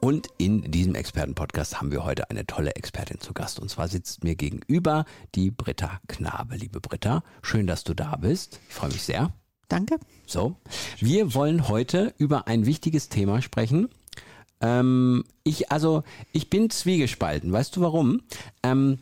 Und in diesem Expertenpodcast haben wir heute eine tolle Expertin zu Gast. Und zwar sitzt mir gegenüber die Britta Knabe. Liebe Britta, schön, dass du da bist. Ich freue mich sehr. Danke. So, wir wollen heute über ein wichtiges Thema sprechen. Ähm, ich, also, ich bin zwiegespalten. Weißt du warum? Ähm,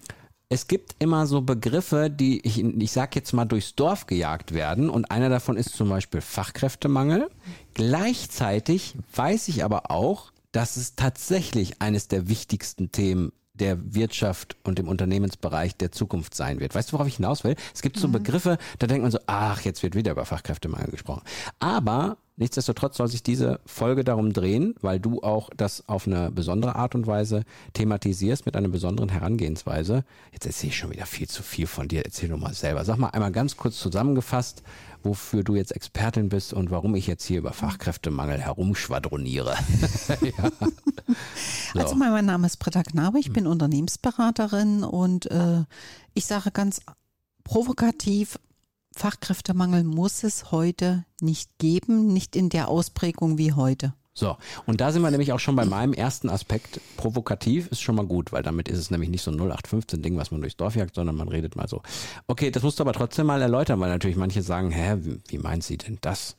es gibt immer so Begriffe, die ich, ich sag jetzt mal durchs Dorf gejagt werden und einer davon ist zum Beispiel Fachkräftemangel. Gleichzeitig weiß ich aber auch, dass es tatsächlich eines der wichtigsten Themen der Wirtschaft und dem Unternehmensbereich der Zukunft sein wird. Weißt du, worauf ich hinaus will? Es gibt so mhm. Begriffe, da denkt man so, ach, jetzt wird wieder über Fachkräftemangel gesprochen. Aber nichtsdestotrotz soll sich diese Folge darum drehen, weil du auch das auf eine besondere Art und Weise thematisierst mit einer besonderen Herangehensweise. Jetzt erzähle ich schon wieder viel zu viel von dir. Erzähl doch mal selber. Sag mal einmal ganz kurz zusammengefasst, wofür du jetzt Expertin bist und warum ich jetzt hier über Fachkräftemangel herumschwadroniere. ja. so. Also mein Name ist Britta Knabe, ich bin Unternehmensberaterin und äh, ich sage ganz provokativ, Fachkräftemangel muss es heute nicht geben, nicht in der Ausprägung wie heute. So, und da sind wir nämlich auch schon bei meinem ersten Aspekt. Provokativ ist schon mal gut, weil damit ist es nämlich nicht so ein 0815-Ding, was man durchs Dorf jagt, sondern man redet mal so. Okay, das musst du aber trotzdem mal erläutern, weil natürlich manche sagen, hä, wie, wie meint sie denn das?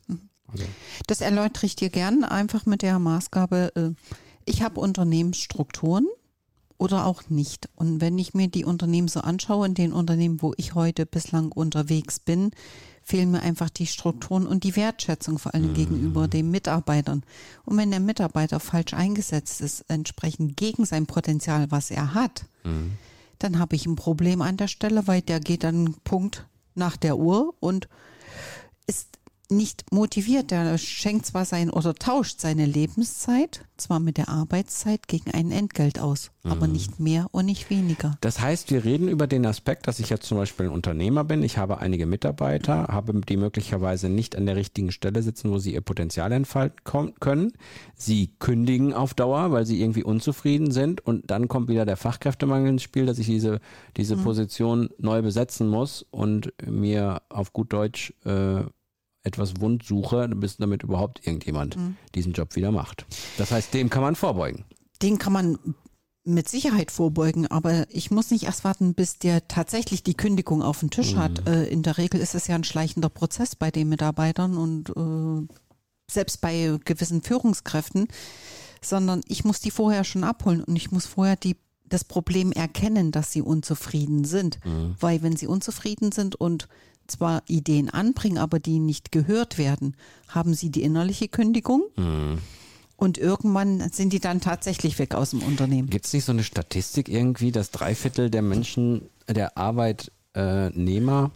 Also. Das erläutere ich dir gern einfach mit der Maßgabe, äh, ich habe Unternehmensstrukturen oder auch nicht. Und wenn ich mir die Unternehmen so anschaue, in den Unternehmen, wo ich heute bislang unterwegs bin, fehlen mir einfach die Strukturen und die Wertschätzung vor allem mhm. gegenüber den Mitarbeitern. Und wenn der Mitarbeiter falsch eingesetzt ist, entsprechend gegen sein Potenzial, was er hat, mhm. dann habe ich ein Problem an der Stelle, weil der geht dann Punkt nach der Uhr und ist nicht motiviert. Der schenkt zwar sein oder tauscht seine Lebenszeit, zwar mit der Arbeitszeit, gegen ein Entgelt aus, mhm. aber nicht mehr und nicht weniger. Das heißt, wir reden über den Aspekt, dass ich jetzt zum Beispiel ein Unternehmer bin, ich habe einige Mitarbeiter, habe die möglicherweise nicht an der richtigen Stelle sitzen, wo sie ihr Potenzial entfalten können. Sie kündigen auf Dauer, weil sie irgendwie unzufrieden sind und dann kommt wieder der Fachkräftemangel ins Spiel, dass ich diese, diese mhm. Position neu besetzen muss und mir auf gut Deutsch äh, etwas wund suche, bis damit überhaupt irgendjemand mhm. diesen Job wieder macht. Das heißt, dem kann man vorbeugen. Den kann man mit Sicherheit vorbeugen, aber ich muss nicht erst warten, bis der tatsächlich die Kündigung auf dem Tisch mhm. hat. Äh, in der Regel ist es ja ein schleichender Prozess bei den Mitarbeitern und äh, selbst bei gewissen Führungskräften, sondern ich muss die vorher schon abholen und ich muss vorher die das Problem erkennen, dass sie unzufrieden sind. Mhm. Weil wenn sie unzufrieden sind und zwar Ideen anbringen, aber die nicht gehört werden, haben sie die innerliche Kündigung. Mhm. Und irgendwann sind die dann tatsächlich weg aus dem Unternehmen. Gibt es nicht so eine Statistik irgendwie, dass drei Viertel der Menschen, der Arbeitnehmer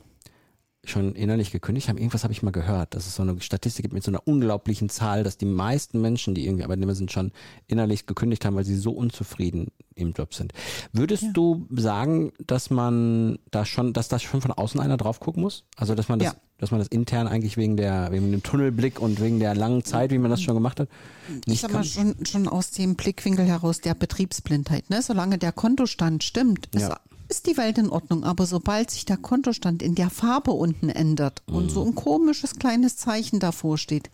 schon innerlich gekündigt haben. Irgendwas habe ich mal gehört, dass es so eine Statistik gibt mit so einer unglaublichen Zahl, dass die meisten Menschen, die irgendwie Arbeitnehmer sind, schon innerlich gekündigt haben, weil sie so unzufrieden im Job sind. Würdest ja. du sagen, dass man da schon, dass das schon von außen einer drauf gucken muss? Also dass man das, ja. dass man das intern eigentlich wegen der, wegen dem Tunnelblick und wegen der langen Zeit, wie man das schon gemacht hat, nicht ich sag mal schon, schon aus dem Blickwinkel heraus der Betriebsblindheit. Ne? Solange der Kontostand stimmt, ja ist die Welt in Ordnung, aber sobald sich der Kontostand in der Farbe unten ändert mhm. und so ein komisches kleines Zeichen davor steht,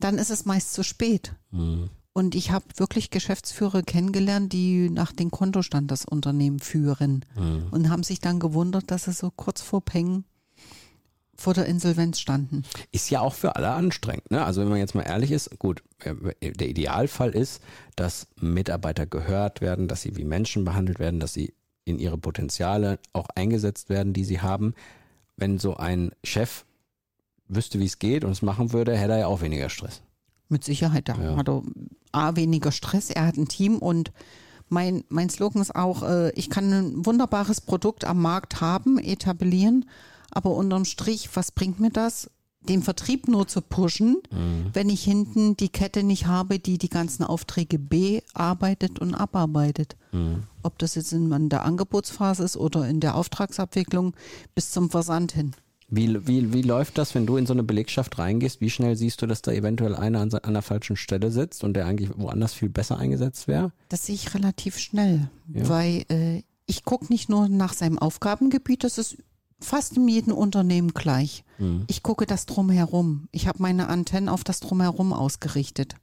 dann ist es meist zu spät. Mhm. Und ich habe wirklich Geschäftsführer kennengelernt, die nach dem Kontostand das Unternehmen führen mhm. und haben sich dann gewundert, dass sie so kurz vor Peng vor der Insolvenz standen. Ist ja auch für alle anstrengend. Ne? Also wenn man jetzt mal ehrlich ist, gut, äh, der Idealfall ist, dass Mitarbeiter gehört werden, dass sie wie Menschen behandelt werden, dass sie in ihre Potenziale auch eingesetzt werden, die sie haben. Wenn so ein Chef wüsste, wie es geht und es machen würde, hätte er ja auch weniger Stress. Mit Sicherheit, da ja. hat er A, weniger Stress, er hat ein Team und mein, mein Slogan ist auch, äh, ich kann ein wunderbares Produkt am Markt haben, etablieren, aber unterm Strich, was bringt mir das? Den Vertrieb nur zu pushen, mhm. wenn ich hinten die Kette nicht habe, die die ganzen Aufträge bearbeitet und abarbeitet. Mhm. Ob das jetzt in der Angebotsphase ist oder in der Auftragsabwicklung bis zum Versand hin. Wie, wie, wie läuft das, wenn du in so eine Belegschaft reingehst? Wie schnell siehst du, dass da eventuell einer an, an der falschen Stelle sitzt und der eigentlich woanders viel besser eingesetzt wäre? Das sehe ich relativ schnell, Ja. weil äh, ich gucke nicht nur nach seinem Aufgabengebiet, das ist fast in jedem Unternehmen gleich. Mhm. Ich gucke das drumherum. Ich habe meine Antennen auf das drumherum ausgerichtet.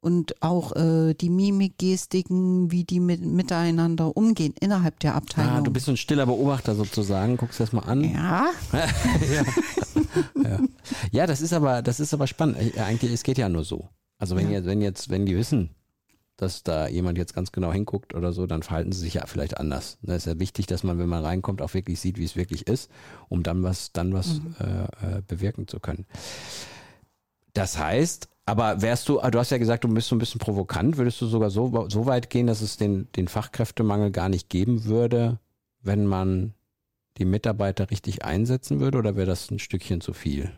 Und auch äh, die Mimik, Gestiken, wie die mit, miteinander umgehen innerhalb der Abteilung. Ah, du bist so ein stiller Beobachter sozusagen, guckst das mal an. ja, Ja, das ist aber, das ist aber spannend. Äh, Eigentlich, es geht ja nur so. Also wenn Ja. jetzt, wenn jetzt, wenn die wissen, dass da jemand jetzt ganz genau hinguckt oder so, dann verhalten sie sich ja vielleicht anders. Da ist ja wichtig, dass man, wenn man reinkommt, auch wirklich sieht, wie es wirklich ist, um dann was, dann was äh, äh, bewirken zu können. Das heißt, aber wärst du, ah, du hast ja gesagt, du bist so ein bisschen provokant, würdest du sogar so, so weit gehen, dass es den, den Fachkräftemangel gar nicht geben würde, wenn man die Mitarbeiter richtig einsetzen würde, oder wäre das ein Stückchen zu viel?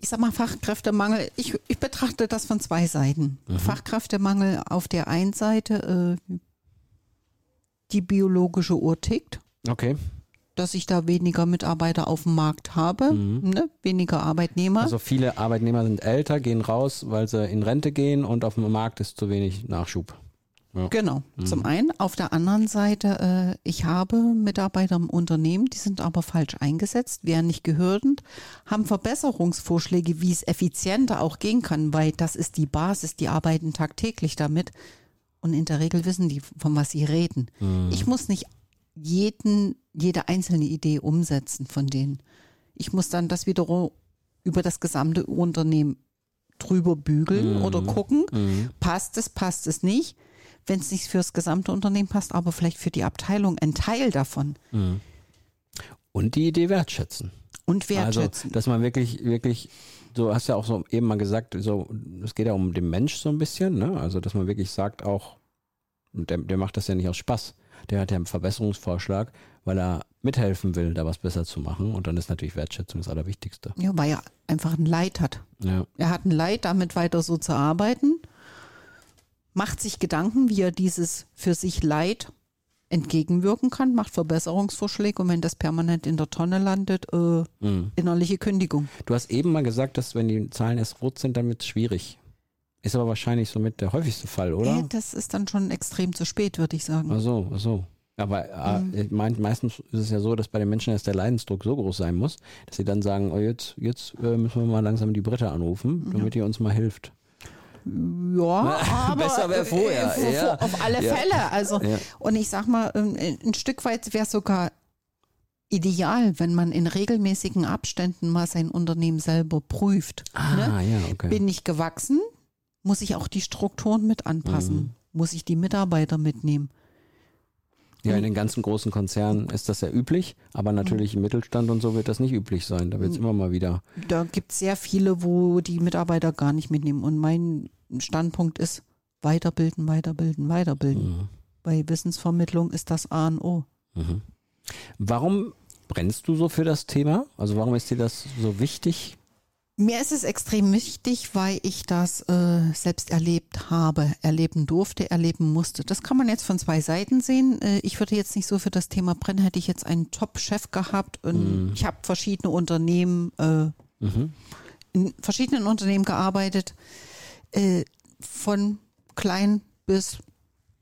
Ich sag mal Fachkräftemangel. Ich, ich betrachte das von zwei Seiten. Mhm. Fachkräftemangel auf der einen Seite, äh, die biologische Uhr tickt. Okay. dass ich da weniger Mitarbeiter auf dem Markt habe, ne? weniger Arbeitnehmer. Mhm. Also viele Arbeitnehmer sind älter, gehen raus, weil sie in Rente gehen und auf dem Markt ist zu wenig Nachschub. Genau, Mhm. zum einen. Auf der anderen Seite, äh, ich habe Mitarbeiter im Unternehmen, die sind aber falsch eingesetzt, werden nicht gehörend, haben Verbesserungsvorschläge, wie es effizienter auch gehen kann, weil das ist die Basis, die arbeiten tagtäglich damit. Und in der Regel wissen die, von was sie reden. Mhm. Ich muss nicht jeden, jede einzelne Idee umsetzen von denen. Ich muss dann das wiederum über das gesamte Unternehmen drüber bügeln oder gucken, passt es, passt es nicht. Wenn es nicht fürs gesamte Unternehmen passt, aber vielleicht für die Abteilung ein Teil davon. Und die Idee wertschätzen. Und wertschätzen. Also, dass man wirklich, wirklich, du hast ja auch so eben mal gesagt, so, es geht ja um den Mensch so ein bisschen, ne? Also, dass man wirklich sagt auch, der, der macht das ja nicht aus Spaß. Der hat ja einen Verbesserungsvorschlag, weil er mithelfen will, da was besser zu machen. Und dann ist natürlich Wertschätzung das Allerwichtigste. ja, weil er einfach ein Leid hat. Ja. Er hat ein Leid, damit weiter so zu arbeiten, macht sich Gedanken, wie er dieses für sich Leid entgegenwirken kann, macht Verbesserungsvorschläge und wenn das permanent in der Tonne landet, äh, Mhm. innerliche Kündigung. Du hast eben mal gesagt, dass wenn die Zahlen erst rot sind, dann wird es schwierig. Ist aber wahrscheinlich somit der häufigste Fall, oder? Äh, das ist dann schon extrem zu spät, würde ich sagen. Ach so, ach so. Aber äh, ich mein, meistens ist es ja so, dass bei den Menschen erst der Leidensdruck so groß sein muss, dass sie dann sagen, oh, jetzt, jetzt äh, müssen wir mal langsam die Britta anrufen, damit die uns mal hilft. Ja, aber Besser wär vorher, äh, ja. auf alle Ja. Fälle. Also Ja. und ich sag mal, ähm, ein Stück weit wäre sogar ideal, wenn man in regelmäßigen Abständen mal sein Unternehmen selber prüft. ne? Ah, ja, okay. Bin ich gewachsen? Muss ich auch die Strukturen mit anpassen? Mhm. Muss ich die Mitarbeiter mitnehmen? Ja, in den ganzen großen Konzernen ist das ja üblich, aber natürlich im Mittelstand und so wird das nicht üblich sein. Da wird es immer mal wieder. Da gibt es sehr viele, wo die Mitarbeiter gar nicht mitnehmen. Und mein Standpunkt ist weiterbilden, weiterbilden, weiterbilden. Mhm. Bei Wissensvermittlung ist das A und O. Mhm. Warum brennst du so für das Thema? Also warum ist dir das so wichtig? Mir ist es extrem wichtig, weil ich das äh, selbst erlebt habe, erleben durfte, erleben musste. Das kann man jetzt von zwei Seiten sehen. Äh, ich würde jetzt nicht so für das Thema brennen, hätte ich jetzt einen Top-Chef gehabt. Und Ich habe verschiedene Unternehmen, äh, Mhm. in verschiedenen Unternehmen gearbeitet, äh, von klein bis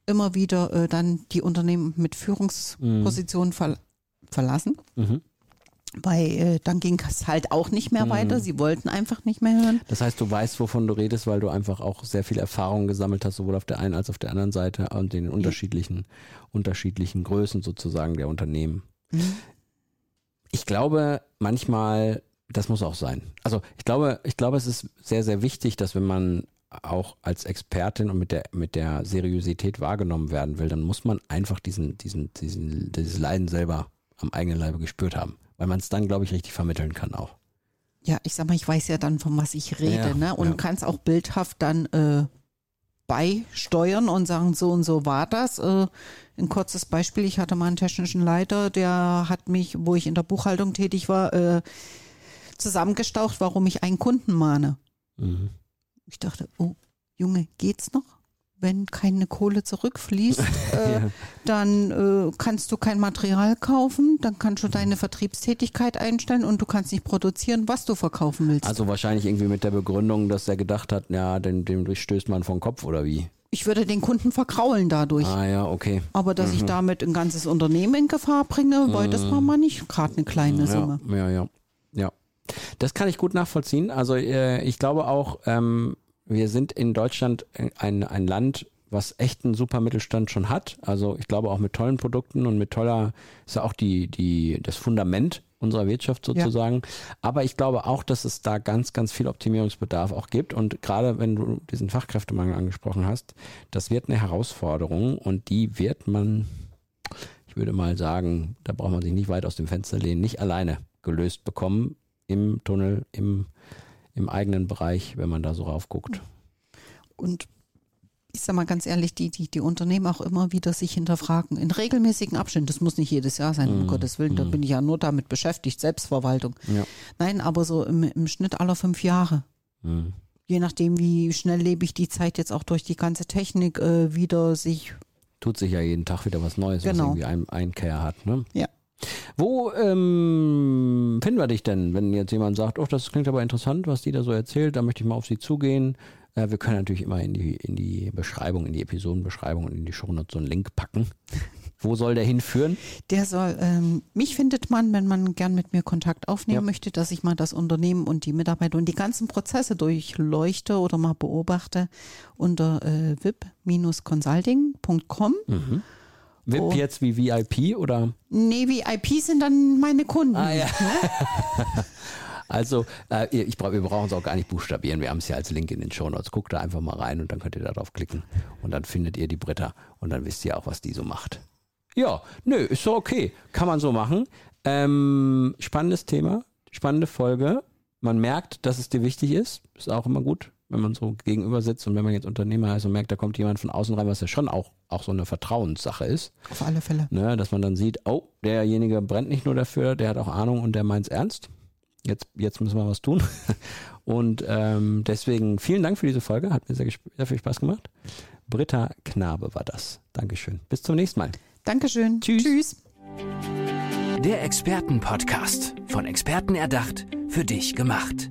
immer wieder äh, dann die Unternehmen mit Führungspositionen ver verlassen. Mhm. Weil äh, dann ging es halt auch nicht mehr weiter. Sie wollten einfach nicht mehr hören. Das heißt, du weißt, wovon du redest, weil du einfach auch sehr viel Erfahrung gesammelt hast, sowohl auf der einen als auch auf der anderen Seite und den unterschiedlichen, unterschiedlichen Größen sozusagen der Unternehmen. Ich glaube, manchmal, das muss auch sein. Also ich glaube, ich glaube, es ist sehr, sehr wichtig, dass wenn man auch als Expertin und mit der, mit der Seriosität wahrgenommen werden will, dann muss man einfach diesen, diesen, diesen, dieses Leiden selber am eigenen Leibe gespürt haben. Weil man es dann, glaube ich, richtig vermitteln kann auch. Ja, ich sag mal, ich weiß ja dann, von was ich rede, Ja, ne? Und ja. kann es auch bildhaft dann äh, beisteuern und sagen, so und so war das. Äh, ein kurzes Beispiel, ich hatte mal einen technischen Leiter, der hat mich, wo ich in der Buchhaltung tätig war, äh, zusammengestaucht, warum ich einen Kunden mahne. Mhm. Ich dachte, oh, Junge, geht's noch? Wenn keine Kohle zurückfließt, äh, Ja. dann äh, kannst du kein Material kaufen, dann kannst du deine Vertriebstätigkeit einstellen und du kannst nicht produzieren, was du verkaufen willst. Also wahrscheinlich irgendwie mit der Begründung, dass er gedacht hat, ja, dem, dem durchstößt man vom Kopf oder wie? ich würde den Kunden verkraulen dadurch. Ah ja, okay. Aber dass ich damit ein ganzes Unternehmen in Gefahr bringe, weil das war mal nicht gerade eine kleine Summe. Ja, ja, ja, ja. Das kann ich gut nachvollziehen. Also äh, ich glaube auch, ähm, wir sind in Deutschland ein, ein Land, was echt einen super Mittelstand schon hat. Also ich glaube auch mit tollen Produkten und mit toller, ist ja auch die, die, das Fundament unserer Wirtschaft sozusagen. Aber ich glaube auch, dass es da ganz, ganz viel Optimierungsbedarf auch gibt. Und gerade wenn du diesen Fachkräftemangel angesprochen hast, das wird eine Herausforderung und die wird man, ich würde mal sagen, da braucht man sich nicht weit aus dem Fenster lehnen, nicht alleine gelöst bekommen im Tunnel, im, im eigenen Bereich, wenn man da so raufguckt. Und ich sag mal ganz ehrlich, die, die, die Unternehmen auch immer wieder sich hinterfragen. In regelmäßigen Abständen, das muss nicht jedes Jahr sein, um Gottes Willen, da bin ich ja nur damit beschäftigt, Selbstverwaltung. Ja. Nein, aber so im, im Schnitt aller fünf Jahre. Mhm. Je nachdem, wie schnell lebe ich die Zeit jetzt auch durch die ganze Technik äh, wieder sich. Tut sich ja jeden Tag wieder was Neues, was Genau. irgendwie ein Einkehr hat. Ne? Ja. Wo ähm, finden wir dich denn, wenn jetzt jemand sagt, oh, das klingt aber interessant, was die da so erzählt, da möchte ich mal auf sie zugehen. Äh, wir können natürlich immer in die, in die Beschreibung, in die Episodenbeschreibung und in die Shownotes so einen Link packen. Wo soll der hinführen? Der soll, ähm, mich findet man, wenn man gern mit mir Kontakt aufnehmen Ja. möchte, dass ich mal das Unternehmen und die Mitarbeiter und die ganzen Prozesse durchleuchte oder mal beobachte unter äh, vip-consulting.com. VIP Oh. jetzt wie VIP oder? Nee, VIP sind dann meine Kunden. Ah, ja. Also, äh, ich wir brauchen es auch gar nicht buchstabieren. Wir haben es ja als Link in den Shownotes. Guckt da einfach mal rein und dann könnt ihr da drauf klicken. Und dann findet ihr die Britta und dann wisst ihr auch, was die so macht. Ja, nö, ist so okay. Kann man so machen. Ähm, spannendes Thema, spannende Folge. Man merkt, dass es dir wichtig ist. Ist auch immer gut, wenn man so gegenüber sitzt und wenn man jetzt Unternehmer ist und merkt, da kommt jemand von außen rein, was ja schon auch, auch so eine Vertrauenssache ist. Auf alle Fälle. Ne, dass man dann sieht, oh, derjenige brennt nicht nur dafür, der hat auch Ahnung und der meint's ernst. Jetzt, jetzt müssen wir was tun. Und ähm, deswegen vielen Dank für diese Folge. Hat mir sehr, sehr viel Spaß gemacht. Britta Knabe war das. Dankeschön. Bis zum nächsten Mal. Dankeschön. Tschüss. Tschüss. Der Expertenpodcast. Von Experten erdacht, für dich gemacht.